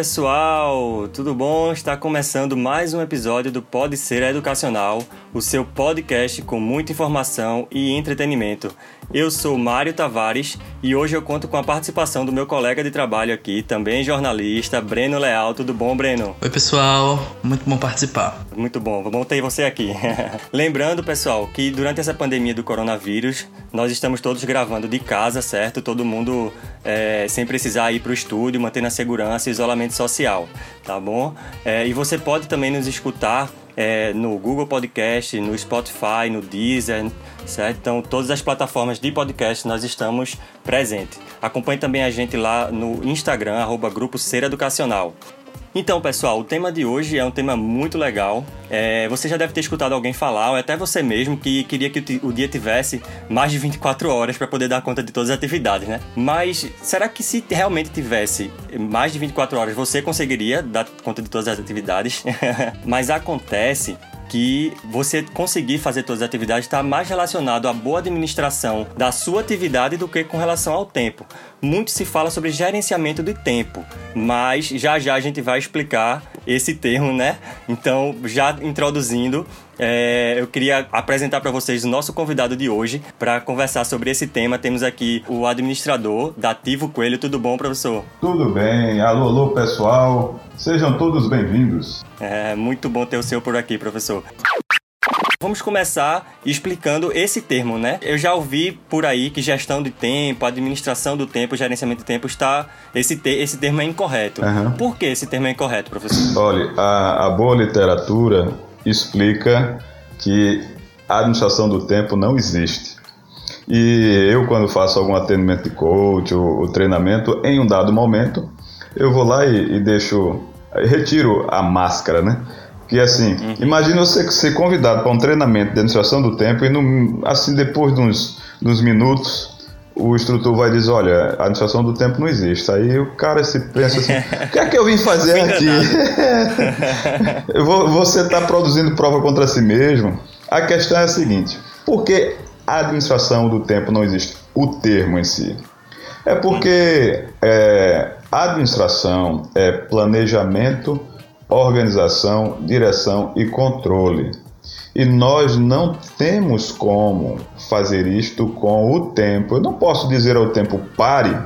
Pessoal, tudo bom? Está começando mais um episódio do Pode Ser Educacional, o seu podcast com muita informação e entretenimento. Eu sou Mário Tavares e hoje eu conto com a participação do meu colega de trabalho aqui, também jornalista, Breno Leal. Tudo bom, Breno? Oi, pessoal. Muito bom participar. Muito bom, bom ter você aqui. Lembrando, pessoal, que durante essa pandemia do coronavírus, nós estamos todos gravando de casa, certo? Todo mundo é, sem precisar ir para o estúdio, mantendo a segurança e isolamento social, tá bom? É, e você pode também nos escutar é, no Google Podcast, no Spotify, no Deezer, certo? Então, todas as plataformas de podcast nós estamos presentes. Acompanhe também a gente lá no Instagram, arroba Grupo Ser Educacional. Então, pessoal, o tema de hoje é um tema muito legal. É, você já deve ter escutado alguém falar, ou até você mesmo, que queria que o dia tivesse mais de 24 horas para poder dar conta de todas as atividades, né? Mas será que se realmente tivesse mais de 24 horas, você conseguiria dar conta de todas as atividades? Mas acontece que você conseguir fazer todas as atividades está mais relacionado à boa administração da sua atividade do que com relação ao tempo. Muito se fala sobre gerenciamento de tempo, mas já já a gente vai explicar esse termo, né? Então, já introduzindo, é, eu queria apresentar para vocês o nosso convidado de hoje para conversar sobre esse tema. Temos aqui o administrador Dativo Coelho. Tudo bom, professor? Tudo bem. Alô, alô, pessoal. Sejam todos bem-vindos. É muito bom ter o senhor por aqui, professor. Vamos começar explicando esse termo, né? Eu já ouvi por aí que gestão de tempo, administração do tempo, gerenciamento de tempo está esse te... esse termo é incorreto. Uhum. Por que esse termo é incorreto, professor? Olha, a, a boa literatura explica que a administração do tempo não existe. E eu, quando faço algum atendimento de coach ou, ou treinamento, em um dado momento, eu vou lá e, e deixo, retiro a máscara, né? Que assim, uhum. imagine você ser convidado para um treinamento de administração do tempo e no, assim depois de uns, de uns minutos o instrutor vai dizer, olha, a administração do tempo não existe. Aí o cara se pensa assim, o que é que eu vim fazer aqui? você está produzindo prova contra si mesmo? A questão é a seguinte, por que a administração do tempo não existe? O termo em si. É porque é, administração é planejamento, organização, direção e controle. E nós não temos como fazer isto com o tempo. Eu não posso dizer ao tempo pare,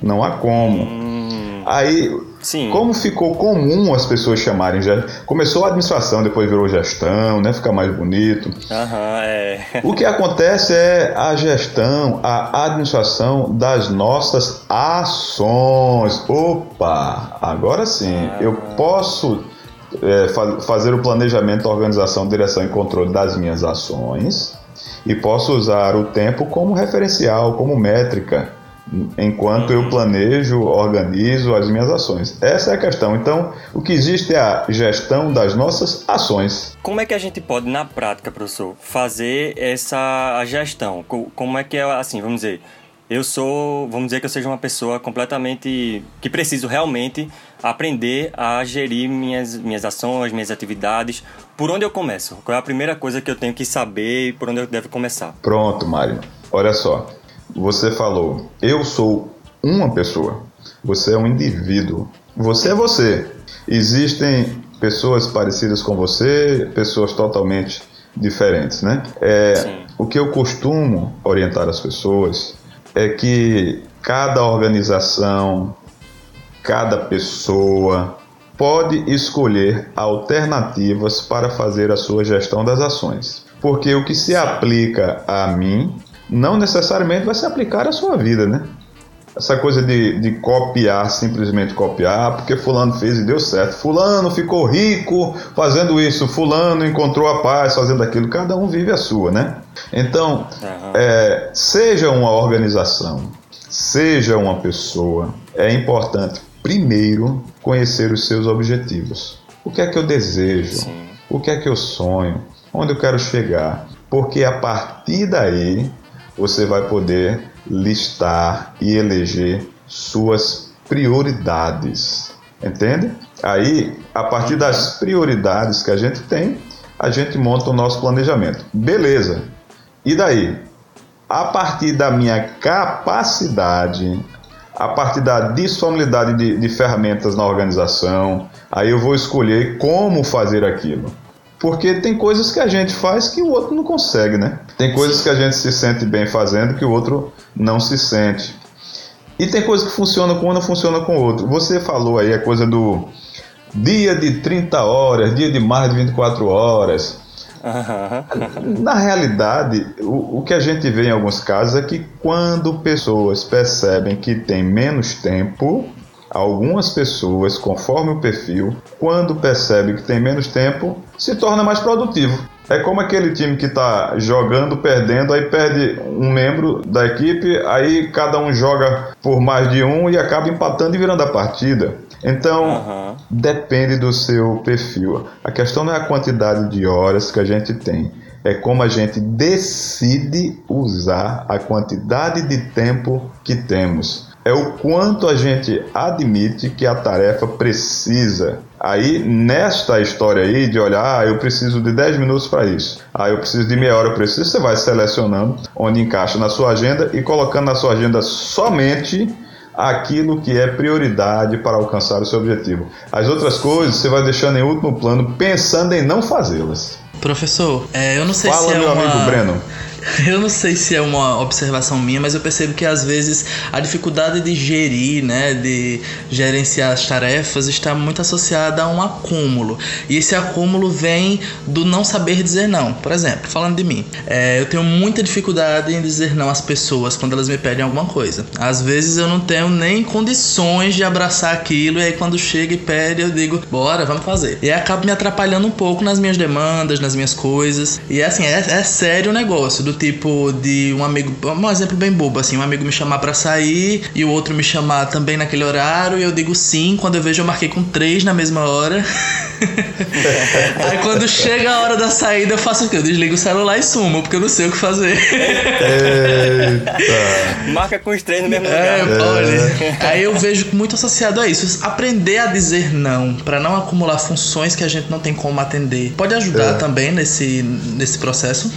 não há como. Hum, Aí, sim. como ficou comum as pessoas chamarem, já começou a administração, depois virou gestão, né? Fica mais bonito. Uhum, é. O que acontece é a gestão, a administração das nossas ações. Opa, agora sim, ah. eu posso é, fazer o planejamento, organização, direção e controle das minhas ações e posso usar o tempo como referencial, como métrica, enquanto eu planejo, organizo as minhas ações. Essa é a questão. Então, o que existe é a gestão das nossas ações. Como é que a gente pode, na prática, professor, fazer essa gestão? Como é que é, assim, vamos dizer, eu sou, vamos dizer que eu seja uma pessoa completamente que preciso realmente aprender a gerir minhas minhas ações, minhas atividades. Por onde eu começo? Qual é a primeira coisa que eu tenho que saber e por onde eu devo começar? Pronto, Mário. Olha só. Você falou, eu sou uma pessoa. Você é um indivíduo. Você é você. Existem pessoas parecidas com você, pessoas totalmente diferentes, né? É, o que eu costumo orientar as pessoas é que cada organização, cada pessoa pode escolher alternativas para fazer a sua gestão das ações. Porque o que se aplica a mim não necessariamente vai se aplicar à sua vida, né? Essa coisa de, de copiar, simplesmente copiar, porque Fulano fez e deu certo. Fulano ficou rico fazendo isso, Fulano encontrou a paz fazendo aquilo. Cada um vive a sua, né? Então, é, seja uma organização, seja uma pessoa, é importante primeiro conhecer os seus objetivos. O que é que eu desejo? Sim. O que é que eu sonho? Onde eu quero chegar? Porque a partir daí você vai poder listar e eleger suas prioridades. Entende? Aí, a partir das prioridades que a gente tem, a gente monta o nosso planejamento. Beleza. E daí? A partir da minha capacidade, a partir da disponibilidade de, de ferramentas na organização, aí eu vou escolher como fazer aquilo. Porque tem coisas que a gente faz que o outro não consegue, né? Tem coisas que a gente se sente bem fazendo que o outro não se sente. E tem coisas que funcionam com um, não funciona com o outro. Você falou aí a coisa do dia de 30 horas, dia de mais de 24 horas. Na realidade, o, o que a gente vê em alguns casos é que quando pessoas percebem que tem menos tempo, algumas pessoas, conforme o perfil, quando percebe que tem menos tempo, se torna mais produtivo. É como aquele time que está jogando, perdendo, aí perde um membro da equipe, aí cada um joga por mais de um e acaba empatando e virando a partida. Então, uhum. depende do seu perfil. A questão não é a quantidade de horas que a gente tem, é como a gente decide usar a quantidade de tempo que temos. É o quanto a gente admite que a tarefa precisa. Aí, nesta história aí de olhar, ah, eu preciso de 10 minutos para isso, ah, eu preciso de meia hora para isso, você vai selecionando onde encaixa na sua agenda e colocando na sua agenda somente aquilo que é prioridade para alcançar o seu objetivo. As outras coisas você vai deixando em último plano, pensando em não fazê-las. Professor, é, eu não sei Fala, se é meu uma... amigo Breno. Eu não sei se é uma observação minha, mas eu percebo que às vezes a dificuldade de gerir, né, de gerenciar as tarefas está muito associada a um acúmulo. E esse acúmulo vem do não saber dizer não. Por exemplo, falando de mim, é, eu tenho muita dificuldade em dizer não às pessoas quando elas me pedem alguma coisa. Às vezes eu não tenho nem condições de abraçar aquilo, e aí quando chega e pede, eu digo, bora, vamos fazer. E aí me atrapalhando um pouco nas minhas demandas, nas minhas coisas. E assim, é, é sério o negócio. Do do tipo de um amigo, um exemplo bem bobo assim, um amigo me chamar para sair e o outro me chamar também naquele horário e eu digo sim, quando eu vejo eu marquei com três na mesma hora. Aí quando chega a hora da saída eu faço o quê? Eu desligo o celular e sumo, porque eu não sei o que fazer. Marca com os três no mesmo é, lugar. Olha, aí eu vejo muito associado a isso. Aprender a dizer não, para não acumular funções que a gente não tem como atender. Pode ajudar é. também nesse, nesse processo?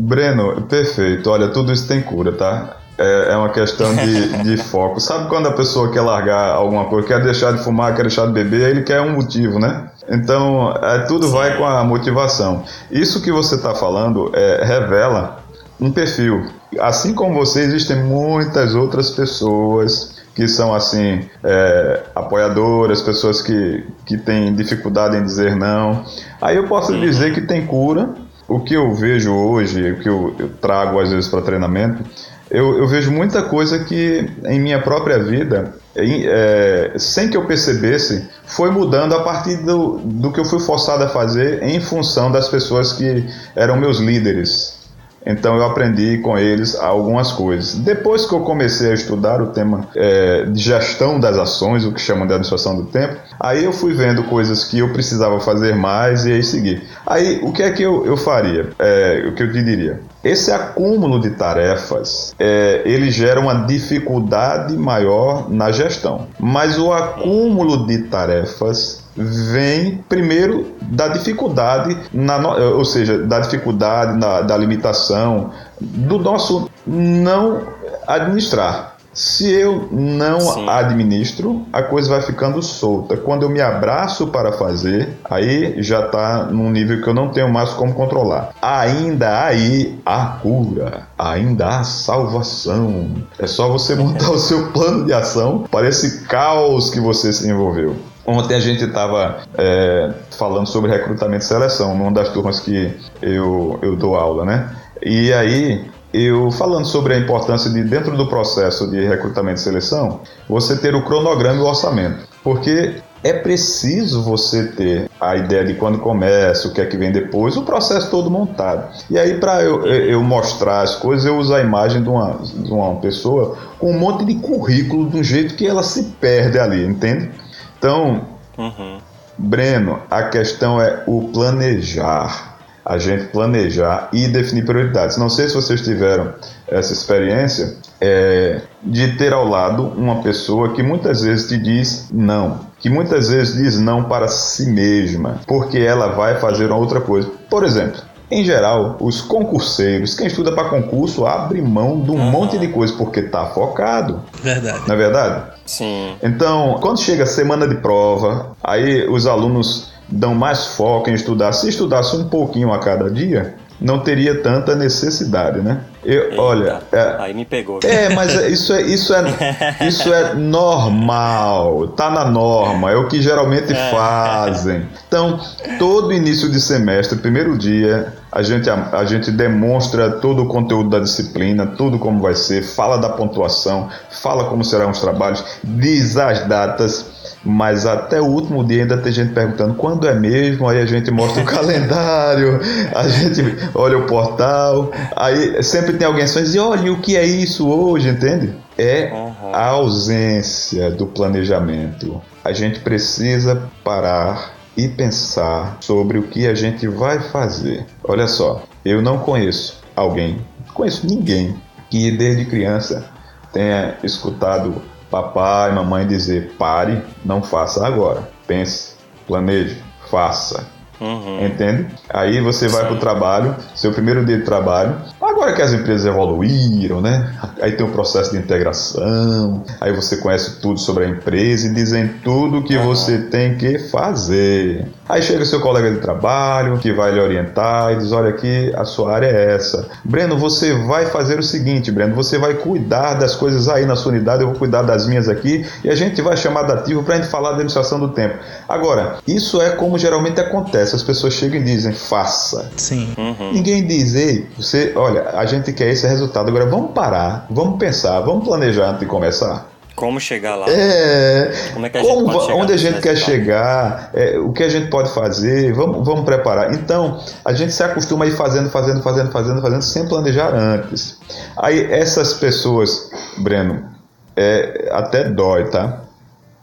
Breno, perfeito. Olha, tudo isso tem cura, tá? É, é uma questão de, de foco. Sabe quando a pessoa quer largar alguma coisa, quer deixar de fumar, quer deixar de beber, ele quer um motivo, né? Então, é, tudo vai com a motivação. Isso que você está falando é, revela um perfil. Assim como você, existem muitas outras pessoas que são assim é, apoiadoras, pessoas que, que têm dificuldade em dizer não. Aí eu posso dizer que tem cura o que eu vejo hoje, o que eu, eu trago às vezes para treinamento, eu, eu, vejo muita coisa que em minha própria vida, em, é, sem que eu percebesse, foi mudando a partir do, do que eu fui forçado a fazer em função das pessoas que eram meus líderes. Então eu aprendi com eles algumas coisas. Depois que eu comecei a estudar o tema é, de gestão das ações, o que chamam de administração do tempo, aí eu fui vendo coisas que eu precisava fazer mais e aí seguir. Aí o que é que eu, eu faria? É, o que eu te diria? Esse acúmulo de tarefas, é, ele gera uma dificuldade maior na gestão. Mas o acúmulo de tarefas vem primeiro da dificuldade, na, ou seja, da dificuldade, na, da limitação, do nosso não administrar. Se eu não Sim. administro, a coisa vai ficando solta. Quando eu me abraço para fazer, aí já está num nível que eu não tenho mais como controlar. Ainda aí a cura, ainda há salvação. É só você montar o seu plano de ação para esse caos que você se envolveu. Ontem a gente estava é, falando sobre recrutamento e seleção, numa das turmas que eu, eu dou aula, né? E aí, eu falando sobre a importância de, dentro do processo de recrutamento e seleção, você ter o cronograma e o orçamento. Porque é preciso você ter a ideia de quando começa, o que é que vem depois, o processo todo montado. E aí, para eu, eu, mostrar as coisas, eu uso a imagem de uma, de uma pessoa com um monte de currículo, de um jeito que ela se perde ali, entende? Então, uhum. Breno, a questão é o planejar. A gente planejar e definir prioridades. Não sei se vocês tiveram essa experiência é, de ter ao lado uma pessoa que muitas vezes te diz não, que muitas vezes diz não para si mesma, porque ela vai fazer uma outra coisa. Por exemplo, em geral, os concurseiros, quem estuda para concurso, abre mão de um uhum. monte de coisa porque tá focado. Verdade. Não é verdade? Sim. Então, quando chega a semana de prova, aí os alunos dão mais foco em estudar. Se estudasse um pouquinho a cada dia, não teria tanta necessidade, né? Eu, Eita, olha, é, aí me pegou. É, mas é, isso é isso é isso é normal, tá na norma, é o que geralmente é. fazem. Então, todo início de semestre, primeiro dia, a gente a, a gente demonstra todo o conteúdo da disciplina, tudo como vai ser, fala da pontuação, fala como serão os trabalhos, diz as datas mas até o último dia ainda tem gente perguntando quando é mesmo, aí a gente mostra o calendário, a gente olha o portal, aí sempre tem alguém que diz, olha o que é isso hoje, entende? É a ausência do planejamento. A gente precisa parar e pensar sobre o que a gente vai fazer. Olha só, eu não conheço alguém, conheço ninguém que desde criança tenha escutado papai, mamãe dizer pare, não faça agora. Pense, planeje, faça. Uhum. Entende? Aí você vai para o trabalho, seu primeiro dia de trabalho. Agora que as empresas evoluíram, né? Aí tem o processo de integração, aí você conhece tudo sobre a empresa e dizem tudo o que uhum. você tem que fazer. Aí chega o seu colega de trabalho que vai lhe orientar e diz: Olha, aqui a sua área é essa. Breno, você vai fazer o seguinte, Breno, você vai cuidar das coisas aí na sua unidade, eu vou cuidar das minhas aqui e a gente vai chamar dativo para a gente falar da administração do tempo. Agora, isso é como geralmente acontece: as pessoas chegam e dizem, faça. Sim. Uhum. Ninguém diz, ei, você, olha, a gente quer esse resultado. Agora vamos parar, vamos pensar, vamos planejar antes de começar. Como chegar lá? É. Como é que a gente como, pode Onde a gente quer chegar? É, o que a gente pode fazer? Vamos, vamos preparar. Então, a gente se acostuma a ir fazendo, fazendo, fazendo, fazendo, fazendo, sem planejar antes. Aí, essas pessoas, Breno, é, até dói, tá?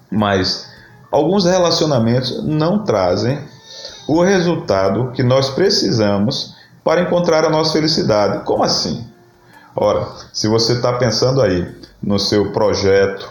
Mas alguns relacionamentos não trazem o resultado que nós precisamos para encontrar a nossa felicidade. Como assim? Ora, se você está pensando aí no seu projeto,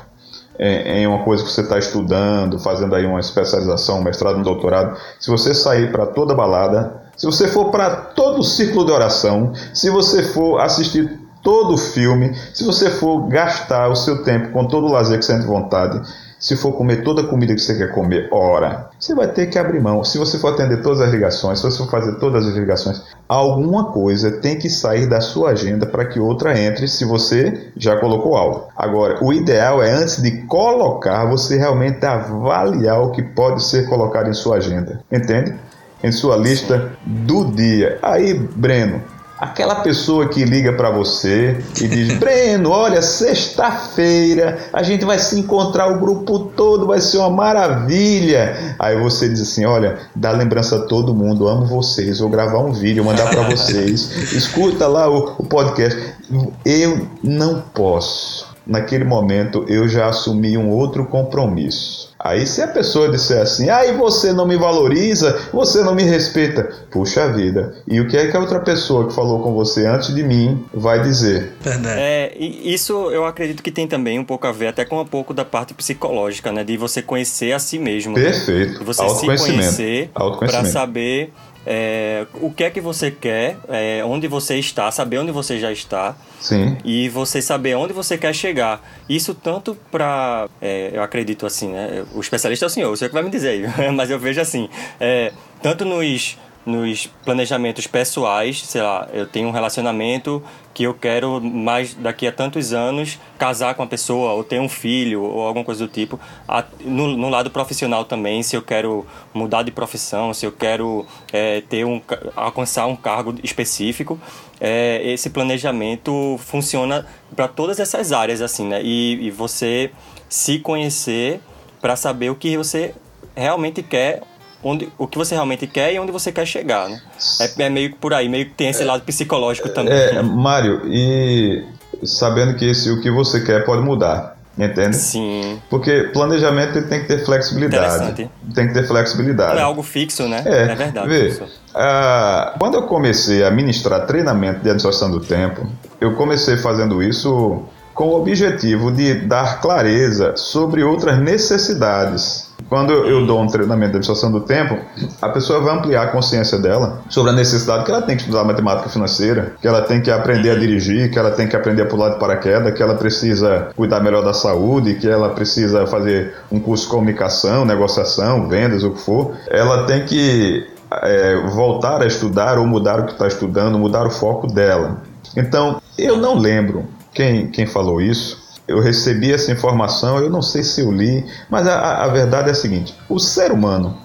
em, uma coisa que você está estudando, fazendo aí uma especialização, um mestrado, um doutorado, se você sair para toda balada, se você for para todo o ciclo de oração, se você for assistir todo o filme, se você for gastar o seu tempo com todo o lazer que você tem vontade, se for comer toda a comida que você quer comer, ora, você vai ter que abrir mão. Se você for atender todas as ligações, se você for fazer todas as ligações, alguma coisa tem que sair da sua agenda para que outra entre, se você já colocou algo. Agora, o ideal é antes de colocar, você realmente avaliar o que pode ser colocado em sua agenda. Entende? Em sua lista do dia. Aí, Breno, Aquela pessoa que liga para você e diz: Breno, olha, sexta-feira a gente vai se encontrar o grupo todo, vai ser uma maravilha. Aí você diz assim: Olha, dá lembrança a todo mundo, amo vocês, vou gravar um vídeo, mandar para vocês, escuta lá o, o podcast. Eu não posso. Naquele momento eu já assumi um outro compromisso. Aí se a pessoa disser assim, aí ah, você não me valoriza, você não me respeita, puxa vida. E o que é que a outra pessoa que falou com você antes de mim vai dizer? Verdade. É, isso eu acredito que tem também um pouco a ver até com um pouco da parte psicológica, né? De você conhecer a si mesmo. Perfeito. Né? De você se conhecer para saber é, o que é que você quer, é, onde você está, saber onde você já está. Sim. E você saber onde você quer chegar. Isso tanto para. É, eu acredito assim, né? O especialista é o senhor, o senhor que vai me dizer aí. Mas eu vejo assim. É, tanto nos nos planejamentos pessoais, sei lá, eu tenho um relacionamento que eu quero mais daqui a tantos anos casar com a pessoa ou ter um filho ou alguma coisa do tipo. No, no lado profissional também, se eu quero mudar de profissão, se eu quero é, ter um, alcançar um cargo específico, é, esse planejamento funciona para todas essas áreas assim, né? E, e você se conhecer para saber o que você realmente quer onde, o que você realmente quer e onde você quer chegar, né? É, é meio que por aí, meio que tem esse lado psicológico também. É, Mário, e sabendo que esse, o que você quer pode mudar. Entende? Sim. Porque planejamento tem que ter flexibilidade. Tem que ter flexibilidade. Não é algo fixo, né? É, é verdade. Vê, ah, quando eu comecei a ministrar treinamento de administração do tempo, eu comecei fazendo isso com o objetivo de dar clareza sobre outras necessidades quando eu dou um treinamento de administração do tempo, a pessoa vai ampliar a consciência dela sobre a necessidade que ela tem que estudar matemática financeira, que ela tem que aprender a dirigir, que ela tem que aprender a pular de paraquedas, que ela precisa cuidar melhor da saúde, que ela precisa fazer um curso de comunicação, negociação, vendas, o que for. Ela tem que é, voltar a estudar ou mudar o que está estudando, mudar o foco dela. Então, eu não lembro quem, quem falou isso, eu recebi essa informação, eu não sei se eu li, mas a, a verdade é a seguinte: o ser humano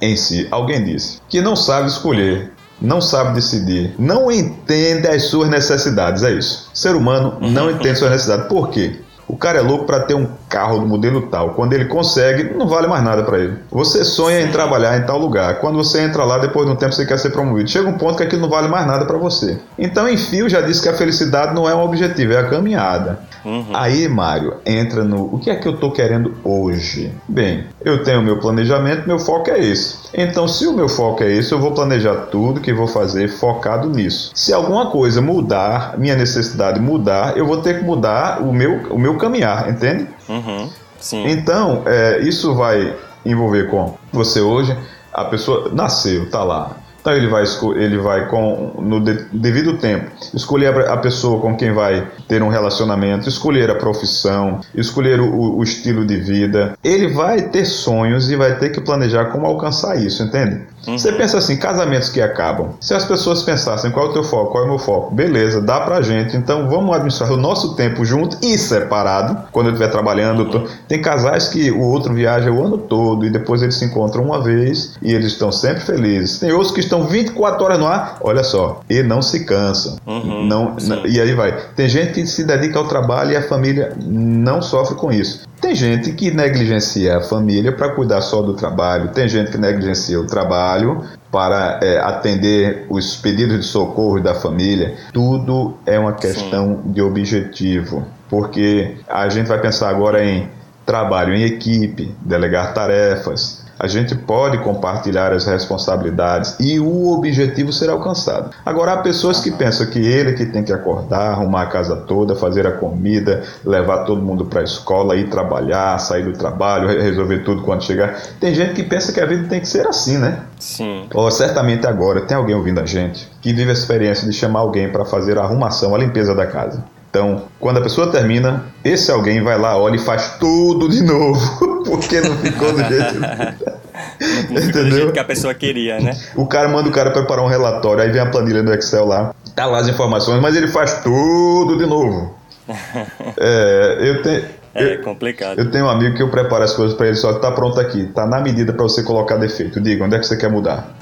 em si, alguém disse, que não sabe escolher, não sabe decidir, não entende as suas necessidades, é isso. O ser humano não entende suas necessidades. Por quê? O cara é louco para ter um carro do modelo tal. Quando ele consegue, não vale mais nada para ele. Você sonha em trabalhar em tal lugar. Quando você entra lá, depois de um tempo você quer ser promovido. Chega um ponto que aquilo não vale mais nada para você. Então, enfim, eu já disse que a felicidade não é um objetivo, é a caminhada. Uhum. Aí, Mário, entra no o que é que eu estou querendo hoje? Bem, eu tenho meu planejamento, meu foco é esse. Então, se o meu foco é esse, eu vou planejar tudo que vou fazer focado nisso. Se alguma coisa mudar, minha necessidade mudar, eu vou ter que mudar o meu, o meu caminhar, entende? Uhum. Sim. Então, é, isso vai envolver com você hoje. A pessoa nasceu, tá lá então ele vai, ele vai com, no devido tempo, escolher a pessoa com quem vai ter um relacionamento, escolher a profissão, escolher o, o estilo de vida. Ele vai ter sonhos e vai ter que planejar como alcançar isso, entende? Uhum. Você pensa assim, casamentos que acabam. Se as pessoas pensassem qual é o teu foco, qual é o meu foco, beleza, dá pra gente. Então vamos administrar o nosso tempo junto e separado. Quando eu estiver trabalhando, tô... tem casais que o outro viaja o ano todo e depois eles se encontram uma vez e eles estão sempre felizes. Tem outros que estão 24 horas no ar, olha só, e não se cansam. Uhum. Não, não, e aí vai. Tem gente que se dedica ao trabalho e a família não sofre com isso. Tem gente que negligencia a família para cuidar só do trabalho, tem gente que negligencia o trabalho para é, atender os pedidos de socorro da família. Tudo é uma questão Sim. de objetivo, porque a gente vai pensar agora em trabalho em equipe, delegar tarefas, a gente pode compartilhar as responsabilidades e o objetivo será alcançado. Agora, há pessoas que pensam que ele que tem que acordar, arrumar a casa toda, fazer a comida, levar todo mundo para a escola, ir trabalhar, sair do trabalho, resolver tudo quando chegar. Tem gente que pensa que a vida tem que ser assim, né? Sim. Ou certamente agora tem alguém ouvindo a gente que vive a experiência de chamar alguém para fazer a arrumação, a limpeza da casa. Então, quando a pessoa termina, esse alguém vai lá, olha e faz tudo de novo, porque não ficou do jeito. não ficou do jeito que a pessoa queria, né? O cara manda o cara preparar um relatório, aí vem a planilha do Excel lá, tá lá as informações, mas ele faz tudo de novo. é, eu tenho. É complicado. Eu tenho um amigo que eu preparo as coisas para ele só tá pronto aqui, tá na medida para você colocar defeito. Diga, onde é que você quer mudar?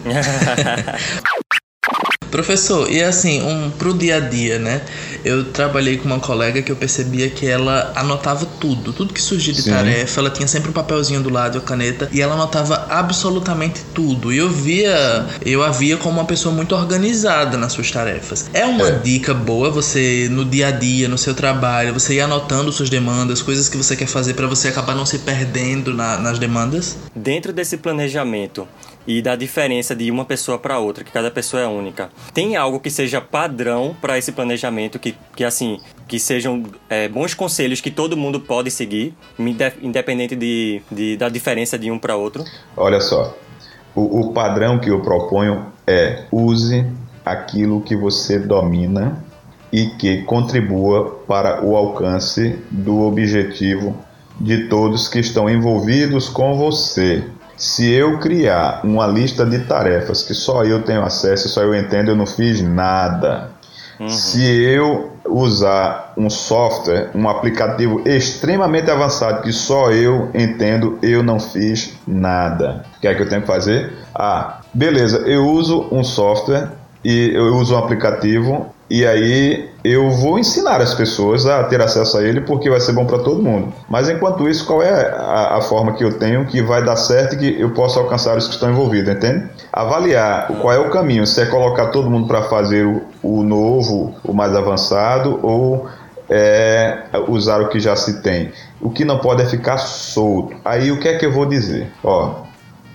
Professor, e assim, um pro dia a dia, né? Eu trabalhei com uma colega que eu percebia que ela anotava tudo, tudo que surgia de Sim. tarefa, ela tinha sempre um papelzinho do lado, a caneta, e ela anotava absolutamente tudo. E eu via, eu a via como uma pessoa muito organizada nas suas tarefas. É uma é. dica boa você no dia a dia, no seu trabalho, você ir anotando suas demandas, coisas que você quer fazer para você acabar não se perdendo na, nas demandas? Dentro desse planejamento, e da diferença de uma pessoa para outra, que cada pessoa é única. Tem algo que seja padrão para esse planejamento, que, que assim, que sejam é, bons conselhos que todo mundo pode seguir, independente de, de da diferença de um para outro? Olha só, o, o padrão que eu proponho é use aquilo que você domina e que contribua para o alcance do objetivo de todos que estão envolvidos com você. Se eu criar uma lista de tarefas que só eu tenho acesso, só eu entendo, eu não fiz nada. Uhum. Se eu usar um software, um aplicativo extremamente avançado que só eu entendo, eu não fiz nada. O que é que eu tenho que fazer? Ah, beleza, eu uso um software e eu uso um aplicativo e aí eu vou ensinar as pessoas a ter acesso a ele porque vai ser bom para todo mundo. Mas enquanto isso, qual é a, a, forma que eu tenho que vai dar certo e que eu posso alcançar os que estão envolvidos, entende? Avaliar qual é o caminho, se é colocar todo mundo para fazer o, o novo, o mais avançado ou é usar o que já se tem. O que não pode é ficar solto. Aí o que é que eu vou dizer? Ó,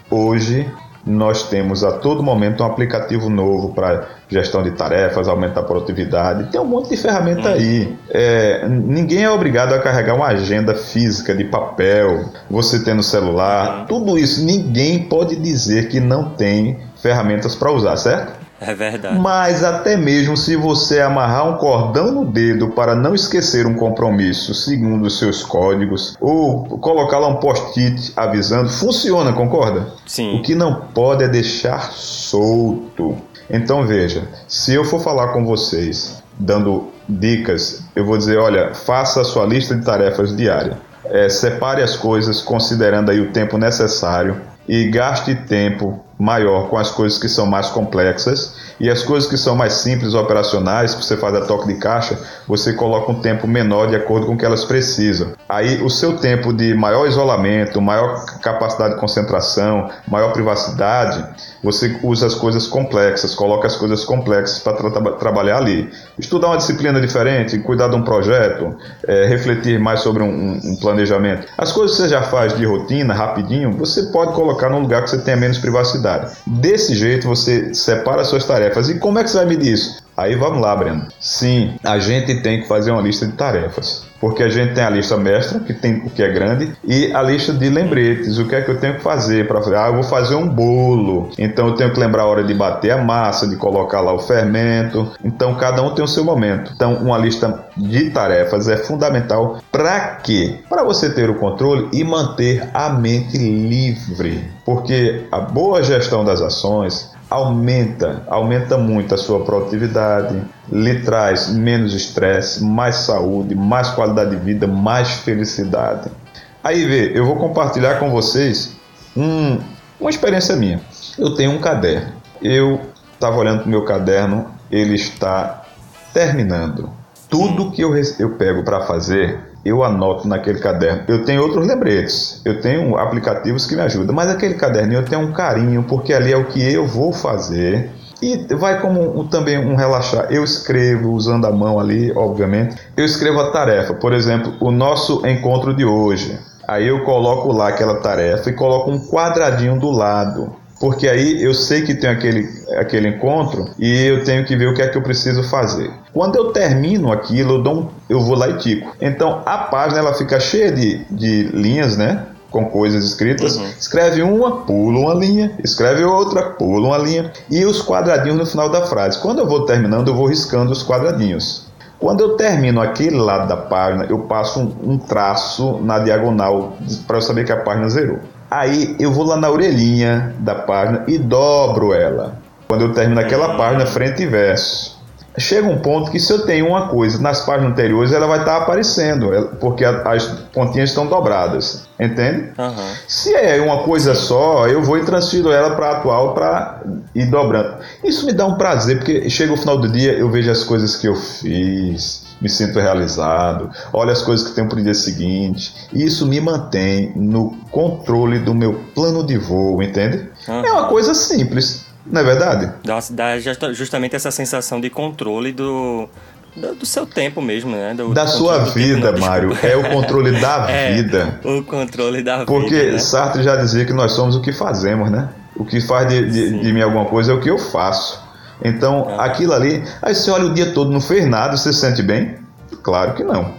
hoje nós temos a todo momento um aplicativo novo para gestão de tarefas, aumentar a produtividade. Tem um monte de ferramenta uhum. aí. É, ninguém é obrigado a carregar uma agenda física de papel, você tem no celular, tudo isso. Ninguém pode dizer que não tem ferramentas para usar, certo? É verdade. Mas até mesmo se você amarrar um cordão no dedo para não esquecer um compromisso segundo os seus códigos, ou colocar lá um post-it avisando, funciona, concorda? Sim. O que não pode é deixar solto. Então veja, se eu for falar com vocês dando dicas, eu vou dizer, olha, faça a sua lista de tarefas diária. É, separe as coisas considerando aí o tempo necessário e gaste tempo maior com as coisas que são mais complexas e as coisas que são mais simples operacionais, que você faz a toque de caixa, você coloca um tempo menor de acordo com o que elas precisam. Aí o seu tempo de maior isolamento, maior capacidade de concentração, maior privacidade, você usa as coisas complexas, coloca as coisas complexas para tra trabalhar ali. Estudar uma disciplina diferente, cuidar de um projeto, é, refletir mais sobre um, um, planejamento. As coisas que você já faz de rotina, rapidinho, você pode colocar num lugar que você tenha menos privacidade. Desse jeito você separa suas tarefas. E como é que você vai medir isso? Aí vamos lá, Breno. Sim, a gente tem que fazer uma lista de tarefas porque a gente tem a lista mestra, que tem o que é grande, e a lista de lembretes, o que é que eu tenho que fazer para ah, eu vou fazer um bolo, então eu tenho que lembrar a hora de bater a massa, de colocar lá o fermento. Então cada um tem o seu momento. Então uma lista de tarefas é fundamental para quê? Para você ter o controle e manter a mente livre, porque a boa gestão das ações aumenta, aumenta muito a sua produtividade, lhe traz menos estresse, mais saúde, mais qualidade de vida, mais felicidade. Aí vê, eu vou compartilhar com vocês um, uma experiência minha. Eu tenho um caderno. Eu estava olhando para o meu caderno, ele está terminando. Tudo que eu, eu pego para fazer, eu anoto naquele caderno. Eu tenho outros lembretes, eu tenho aplicativos que me ajudam, mas aquele caderninho eu tenho um carinho, porque ali é o que eu vou fazer. E vai como um, também um relaxar. Eu escrevo usando a mão ali, obviamente. Eu escrevo a tarefa, por exemplo, o nosso encontro de hoje. Aí eu coloco lá aquela tarefa e coloco um quadradinho do lado porque aí eu sei que tem aquele, aquele encontro e eu tenho que ver o que é que eu preciso fazer. Quando eu termino aquilo, eu, um, eu vou lá e tico. Então a página ela fica cheia de, de linhas, né? com coisas escritas, uhum. escreve uma, pula uma linha, escreve outra, pula uma linha, e os quadradinhos no final da frase. Quando eu vou terminando, eu vou riscando os quadradinhos. Quando eu termino aquele lado da página, eu passo um, um traço na diagonal para eu saber que a página zerou. Aí eu vou lá na orelhinha da página e dobro ela. Quando eu termino aquela página, frente e verso. Chega um ponto que se eu tenho uma coisa nas páginas anteriores, ela vai estar aparecendo, porque as pontinhas estão dobradas, entende? Uhum. Se é uma coisa só, eu vou e transfiro ela para a atual para ir dobrando. Isso me dá um prazer, porque chega o final do dia, eu vejo as coisas que eu fiz, me sinto realizado, olho as coisas que tenho para o dia seguinte, e isso me mantém no controle do meu plano de voo, entende? Uhum. É uma coisa simples, não é verdade? Dá, dá justamente essa sensação de controle do, do, seu tempo mesmo, né? Do, da sua vida, Mário. É o controle da é, vida. O controle da Porque vida. Porque né? Sartre já dizia que nós somos o que fazemos, né? O que faz de, de, de mim alguma coisa é o que eu faço. Então, é. aquilo ali, aí você olha o dia todo, não fez nada, você se sente bem? Claro que não.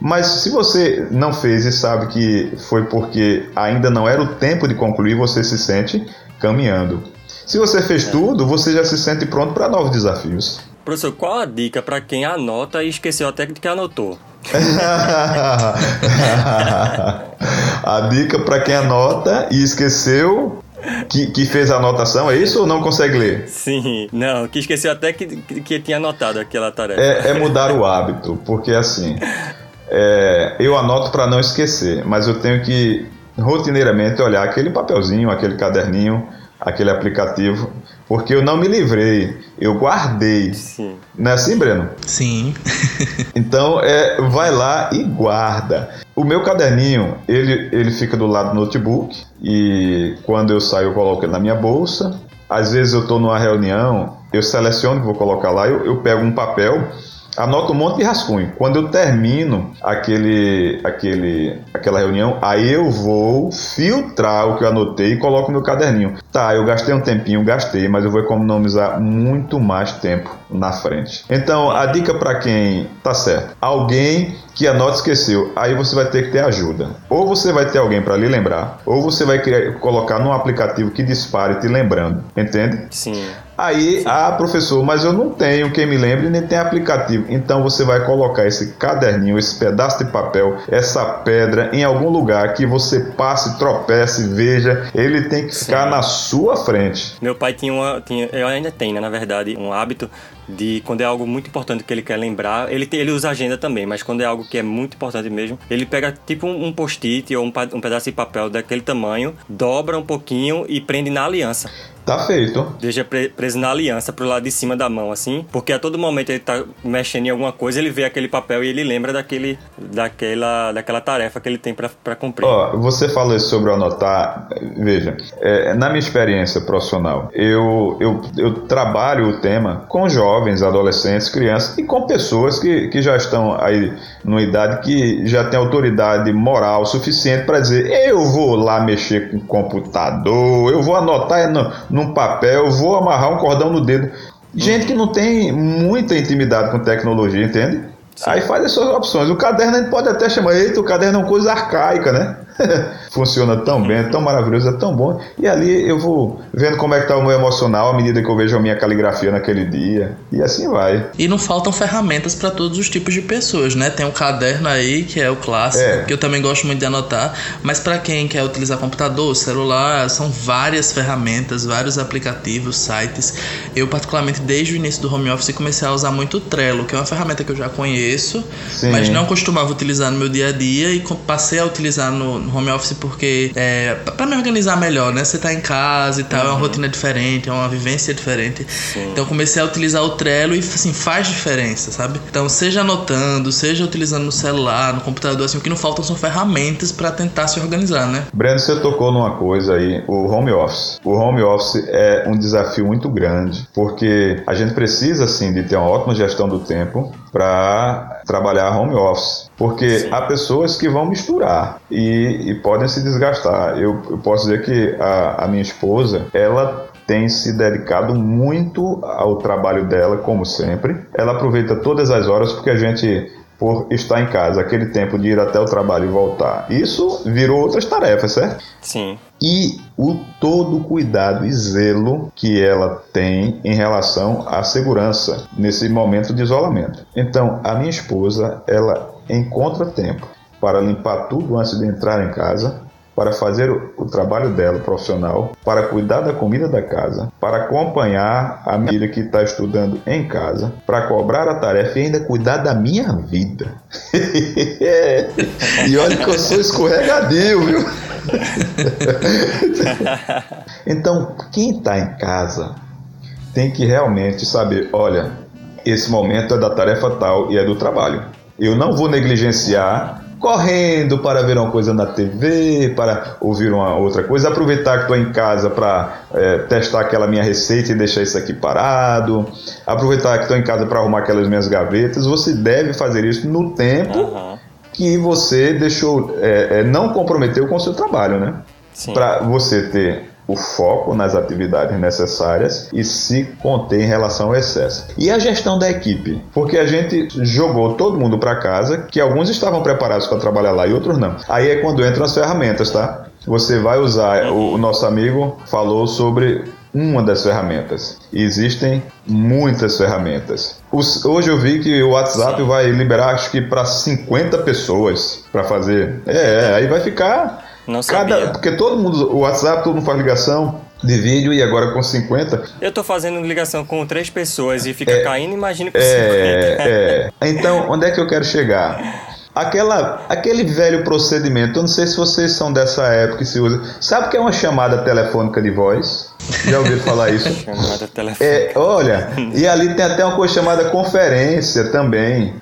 Mas se você não fez e sabe que foi porque ainda não era o tempo de concluir, você se sente caminhando. Se você fez é. tudo, você já se sente pronto para novos desafios. Professor, qual a dica para quem anota e esqueceu até que anotou? a dica para quem anota e esqueceu que, que, fez a anotação, é isso ou não consegue ler? Sim, não, que esqueceu até que, que tinha anotado aquela tarefa. É, é mudar o hábito, porque assim, é, eu anoto para não esquecer, mas eu tenho que rotineiramente olhar aquele papelzinho, aquele caderninho, aquele aplicativo, porque eu não me livrei, eu guardei. Sim. Não é assim, Breno? Sim. então, é, vai lá e guarda. O meu caderninho, ele, ele fica do lado do notebook e quando eu saio eu coloco ele na minha bolsa. Às vezes eu estou numa reunião, eu seleciono que vou colocar lá, eu, eu pego um papel anoto um monte de rascunho. Quando eu termino aquele, aquele, aquela reunião, aí eu vou filtrar o que eu anotei e coloco no meu caderninho. Tá, eu gastei um tempinho, gastei, mas eu vou economizar muito mais tempo na frente. Então, a dica para quem tá certo, alguém que a nota esqueceu, aí você vai ter que ter ajuda. Ou você vai ter alguém para lhe lembrar, ou você vai criar, colocar num aplicativo que dispare te lembrando, entende? Sim. Aí, Sim. ah, professor, mas eu não tenho quem me lembre nem tem aplicativo. Então você vai colocar esse caderninho, esse pedaço de papel, essa pedra em algum lugar que você passe, tropece, veja. Ele tem que ficar Sim. na sua frente. Meu pai tinha uma, tinha, eu ainda tenho, né, na verdade, um hábito de quando é algo muito importante que ele quer lembrar, ele, tem, ele usa agenda também, mas quando é algo que é muito importante mesmo, ele pega tipo um, post-it ou um, um pedaço de papel daquele tamanho, dobra um pouquinho e prende na aliança. Tá feito. Deixa preso na aliança pro lado de cima da mão, assim. Porque a todo momento ele tá mexendo em alguma coisa, ele vê aquele papel e ele lembra daquele, daquela, daquela tarefa que ele tem para cumprir. Ó, oh, você falou sobre anotar. Veja, é, na minha experiência profissional, eu, eu, eu trabalho o tema com jovens, adolescentes, crianças e com pessoas que, que já estão aí numa idade que já tem autoridade moral suficiente para dizer: eu vou lá mexer com o computador, eu vou anotar no, num papel, vou amarrar um cordão no dedo. Gente que não tem muita intimidade com tecnologia, entende? Sim. Aí faz as suas opções. O caderno a gente pode até chamar, eita, o caderno é uma coisa arcaica, né? Funciona tão bem, é tão maravilhoso, é tão bom. E ali eu vou vendo como é que tá o meu emocional à medida que eu vejo a minha caligrafia naquele dia. E assim vai. E não faltam ferramentas para todos os tipos de pessoas, né? Tem um caderno aí, que é o clássico, é. que eu também gosto muito de anotar. Mas para quem quer utilizar computador, celular, são várias ferramentas, vários aplicativos, sites. Eu, particularmente, desde o início do home office, comecei a usar muito o Trello, que é uma ferramenta que eu já conheço, Sim. mas não costumava utilizar no meu dia a dia e passei a utilizar no no home office porque é para me organizar melhor, né? Você tá em casa e tal, uhum. é uma uhum. rotina diferente, é uma vivência diferente. Sim. Então comecei a utilizar o Trello e assim faz diferença, sabe? Então seja anotando, seja utilizando no celular, no computador, assim, o que não faltam são ferramentas para tentar se organizar, né? Breno, você tocou numa coisa aí, o home office. O home office é um desafio muito grande, porque a gente precisa assim de ter uma ótima gestão do tempo para trabalhar home office. Porque Sim. há pessoas que vão misturar e, e podem se desgastar. Eu, eu, posso dizer que a, a minha esposa, ela tem se dedicado muito ao trabalho dela, como sempre. Ela aproveita todas as horas porque a gente por estar em casa, aquele tempo de ir até o trabalho e voltar. Isso virou outras tarefas, certo? Sim. E o todo cuidado e zelo que ela tem em relação à segurança nesse momento de isolamento. Então, a minha esposa, ela encontra tempo para limpar tudo antes de entrar em casa, para fazer o, trabalho dela profissional, para cuidar da comida da casa, para acompanhar a minha filha que está estudando em casa, para cobrar a tarefa e ainda cuidar da minha vida. e olha que eu sou escorregadio, viu? então, quem está em casa tem que realmente saber: olha, esse momento é da tarefa tal e é do trabalho. Eu não vou negligenciar correndo para ver uma coisa na TV, para ouvir uma outra coisa, aproveitar que estou em casa para é, testar aquela minha receita e deixar isso aqui parado, aproveitar que estou em casa para arrumar aquelas minhas gavetas. Você deve fazer isso no tempo uhum. que você deixou, é, é, não comprometeu com o seu trabalho, né? Para você ter o foco nas atividades necessárias e se conter em relação ao excesso. E a gestão da equipe, porque a gente jogou todo mundo para casa, que alguns estavam preparados para trabalhar lá e outros não. Aí é quando entram as ferramentas, tá? Você vai usar, o, o nosso amigo falou sobre uma das ferramentas. Existem muitas ferramentas. Os, hoje eu vi que o WhatsApp vai liberar acho que para 50 pessoas para fazer. É, aí vai ficar não sabia. Cada, porque todo mundo, o WhatsApp, todo mundo faz ligação de vídeo e agora com 50. Eu tô fazendo ligação com três pessoas e fica é, caindo, imagine com é, 50. É. Então, onde é que eu quero chegar? Aquela, aquele velho procedimento, eu não sei se vocês são dessa época e se usa. Sabe o que é uma chamada telefônica de voz? Já ouviu falar isso? Chamada telefônica. É, olha, e ali tem até uma coisa chamada conferência também.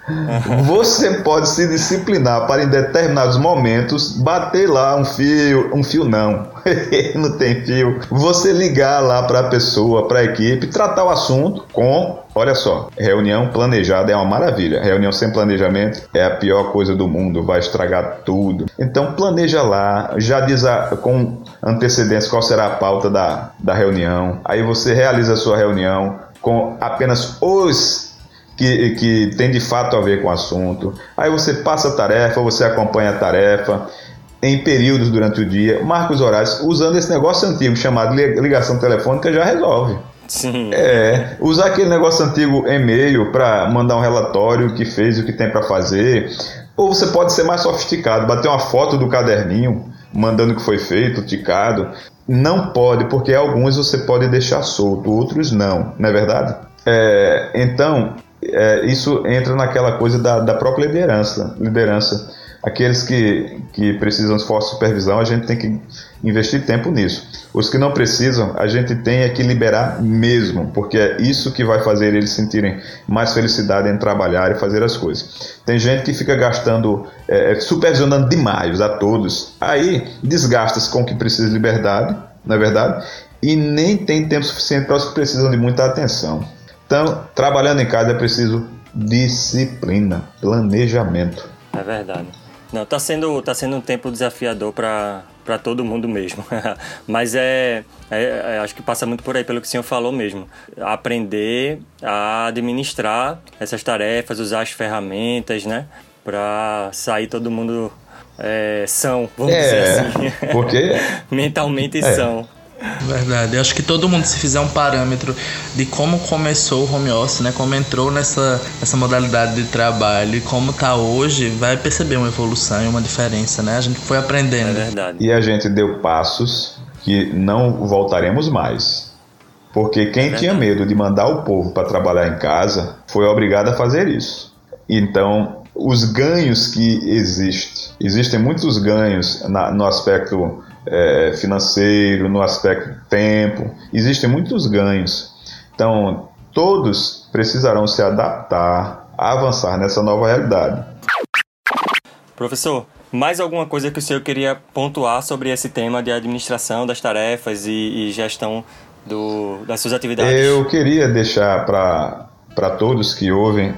Você pode se disciplinar para em determinados momentos bater lá um fio, um fio não, não tem fio. Você ligar lá para a pessoa, para a equipe, tratar o assunto com Olha só, reunião planejada é uma maravilha. Reunião sem planejamento é a pior coisa do mundo, vai estragar tudo. Então planeja lá, já diz a, com antecedência qual será a pauta da, da reunião. Aí você realiza a sua reunião com apenas os que, que tem de fato a ver com o assunto. Aí você passa a tarefa, você acompanha a tarefa em períodos durante o dia, marca os horários, usando esse negócio antigo chamado ligação telefônica já resolve. Sim. É, usar aquele negócio antigo e-mail para mandar um relatório que fez o que tem para fazer. Ou você pode ser mais sofisticado, bater uma foto do caderninho, mandando o que foi feito, ticado. Não pode, porque alguns você pode deixar solto, outros não, não é verdade? É, então, é, isso entra naquela coisa da, da própria liderança. Liderança Aqueles que, que precisam de forte supervisão, a gente tem que investir tempo nisso. Os que não precisam, a gente tem é que liberar mesmo, porque é isso que vai fazer eles sentirem mais felicidade em trabalhar e fazer as coisas. Tem gente que fica gastando, é, é supervisionando demais a todos, aí desgasta-se com o que precisa de liberdade, não é verdade? E nem tem tempo suficiente para os que precisam de muita atenção. Então, trabalhando em casa é preciso disciplina, planejamento. É verdade. Não, tá sendo, tá sendo um tempo desafiador para para todo mundo mesmo. Mas é, é, é, acho que passa muito por aí, pelo que o senhor falou mesmo. Aprender a administrar essas tarefas, usar as ferramentas, né? Para sair todo mundo é, são, vamos é, dizer assim. Porque... Mentalmente é. são. Verdade. Eu acho que todo mundo, se fizer um parâmetro de como começou o home office, né? Como entrou nessa, nessa modalidade de trabalho e como tá hoje, vai perceber uma evolução e uma diferença, né? A gente foi aprendendo. É verdade. E a gente deu passos que não voltaremos mais. Porque quem é tinha medo de mandar o povo para trabalhar em casa foi obrigado a fazer isso. Então, os ganhos que existem, existem muitos ganhos na, no aspecto é, financeiro, no aspecto tempo. Existem muitos ganhos. Então, todos precisarão se adaptar, avançar nessa nova realidade. Professor, mais alguma coisa que o senhor queria pontuar sobre esse tema de administração das tarefas e, e gestão do, das suas atividades? Eu queria deixar para todos que ouvem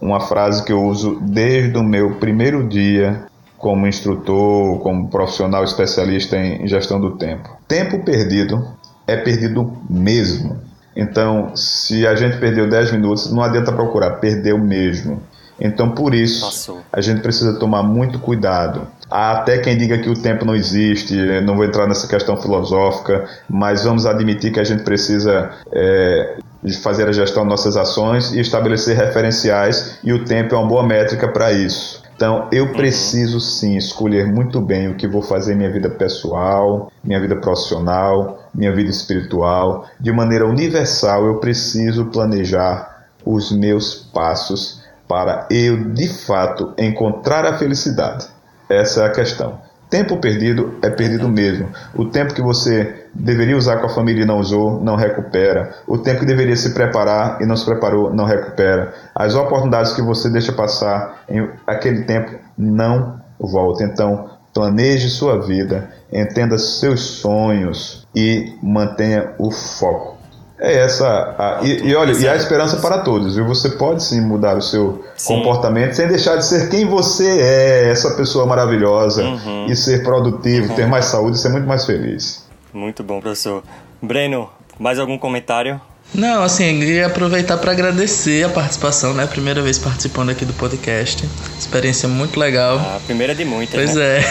uma frase que eu uso desde o meu primeiro dia como instrutor, como profissional especialista em gestão do tempo. Tempo perdido é perdido mesmo. Então, se a gente perdeu 10 minutos, não adianta procurar, perdeu mesmo. Então, por isso, Passou. a gente precisa tomar muito cuidado. Há até quem diga que o tempo não existe, não vou entrar nessa questão filosófica, mas vamos admitir que a gente precisa é, fazer a gestão de nossas ações e estabelecer referenciais, e o tempo é uma boa métrica para isso. Então, eu uhum. preciso sim escolher muito bem o que vou fazer em minha vida pessoal, minha vida profissional, minha vida espiritual. De maneira universal, eu preciso planejar os meus passos para eu, de fato, encontrar a felicidade. Essa é a questão. Tempo perdido é perdido mesmo. O tempo que você deveria usar com a família e não usou, não recupera. O tempo que deveria se preparar e não se preparou, não recupera. As oportunidades que você deixa passar em aquele tempo não volta. Então, planeje sua vida, entenda seus sonhos e mantenha o foco. É essa. A, e, e, olha, e a esperança para todos, viu? Você pode sim mudar o seu sim. comportamento sem deixar de ser quem você é, essa pessoa maravilhosa, uhum. e ser produtivo, uhum. ter mais saúde e ser muito mais feliz. Muito bom, professor. Breno, mais algum comentário? Não, assim, queria aproveitar para agradecer a participação, né? Primeira vez participando aqui do podcast. Experiência muito legal. A primeira de muitas. Pois né? é.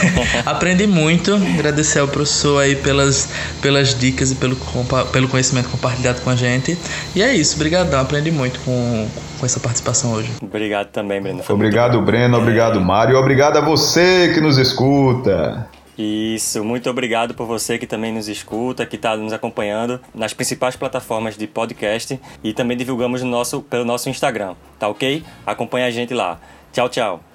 Aprendi muito. Agradecer ao professor aí pelas, pelas dicas e pelo, pelo conhecimento compartilhado com a gente. E é isso, obrigadão. Aprendi muito com, com essa participação hoje. Obrigado também, Breno. obrigado, Breno. Obrigado, Mário. Obrigado a você que nos escuta. Isso, muito obrigado por você que também nos escuta, que está nos acompanhando nas principais plataformas de podcast e também divulgamos no nosso, pelo nosso Instagram, tá ok? Acompanha a gente lá. Tchau, tchau.